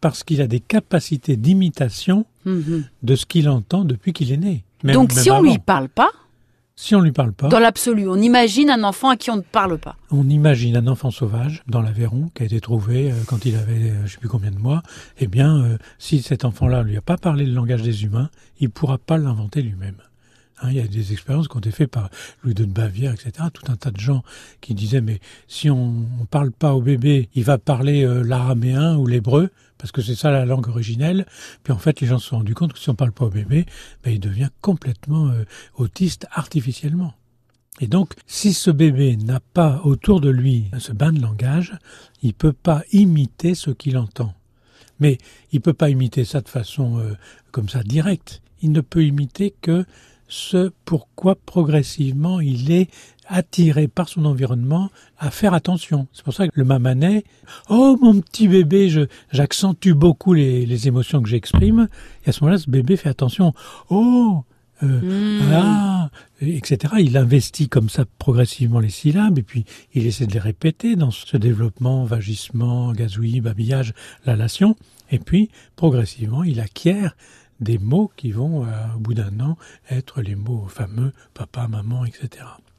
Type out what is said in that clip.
parce qu'il a des capacités d'imitation Mhm. de ce qu'il entend depuis qu'il est né. Même- Donc même si on avant. lui parle pas, si on lui parle pas, dans l'absolu, on imagine un enfant à qui on ne parle pas. on imagine un enfant sauvage dans l'Aveyron qui a été trouvé euh, quand il avait euh, je sais plus combien de mois. Eh bien, euh, si cet enfant-là lui a pas parlé le langage des humains, il pourra pas l'inventer lui-même. Hein, il y a des expériences qui ont été faites par Louis de Bavière, etc. Tout un tas de gens qui disaient mais si on ne parle pas au bébé, il va parler euh, l'araméen ou l'hébreu parce que c'est ça la langue originelle. Puis en fait, les gens se sont rendus compte que si on parle pas au bébé, ben, il devient complètement euh, autiste artificiellement. Et donc, si ce bébé n'a pas autour de lui ce bain de langage, il peut pas imiter ce qu'il entend. Mais il peut pas imiter ça de façon euh, comme ça directe. Il ne peut imiter que ce pourquoi progressivement il est attiré par son environnement à faire attention. C'est pour ça que le mamanais, oh mon petit bébé, je, j'accentue beaucoup les, les émotions que j'exprime. Et à ce moment-là, ce bébé fait attention. Oh, euh, Hmm. ah, etc. Il investit comme ça progressivement les syllabes et puis il essaie de les répéter dans ce développement, vagissement, gazouillis, babillage, lalation. Et puis progressivement, il acquiert des mots qui vont, euh, au bout d'un an, être les mots fameux papa, maman, etc.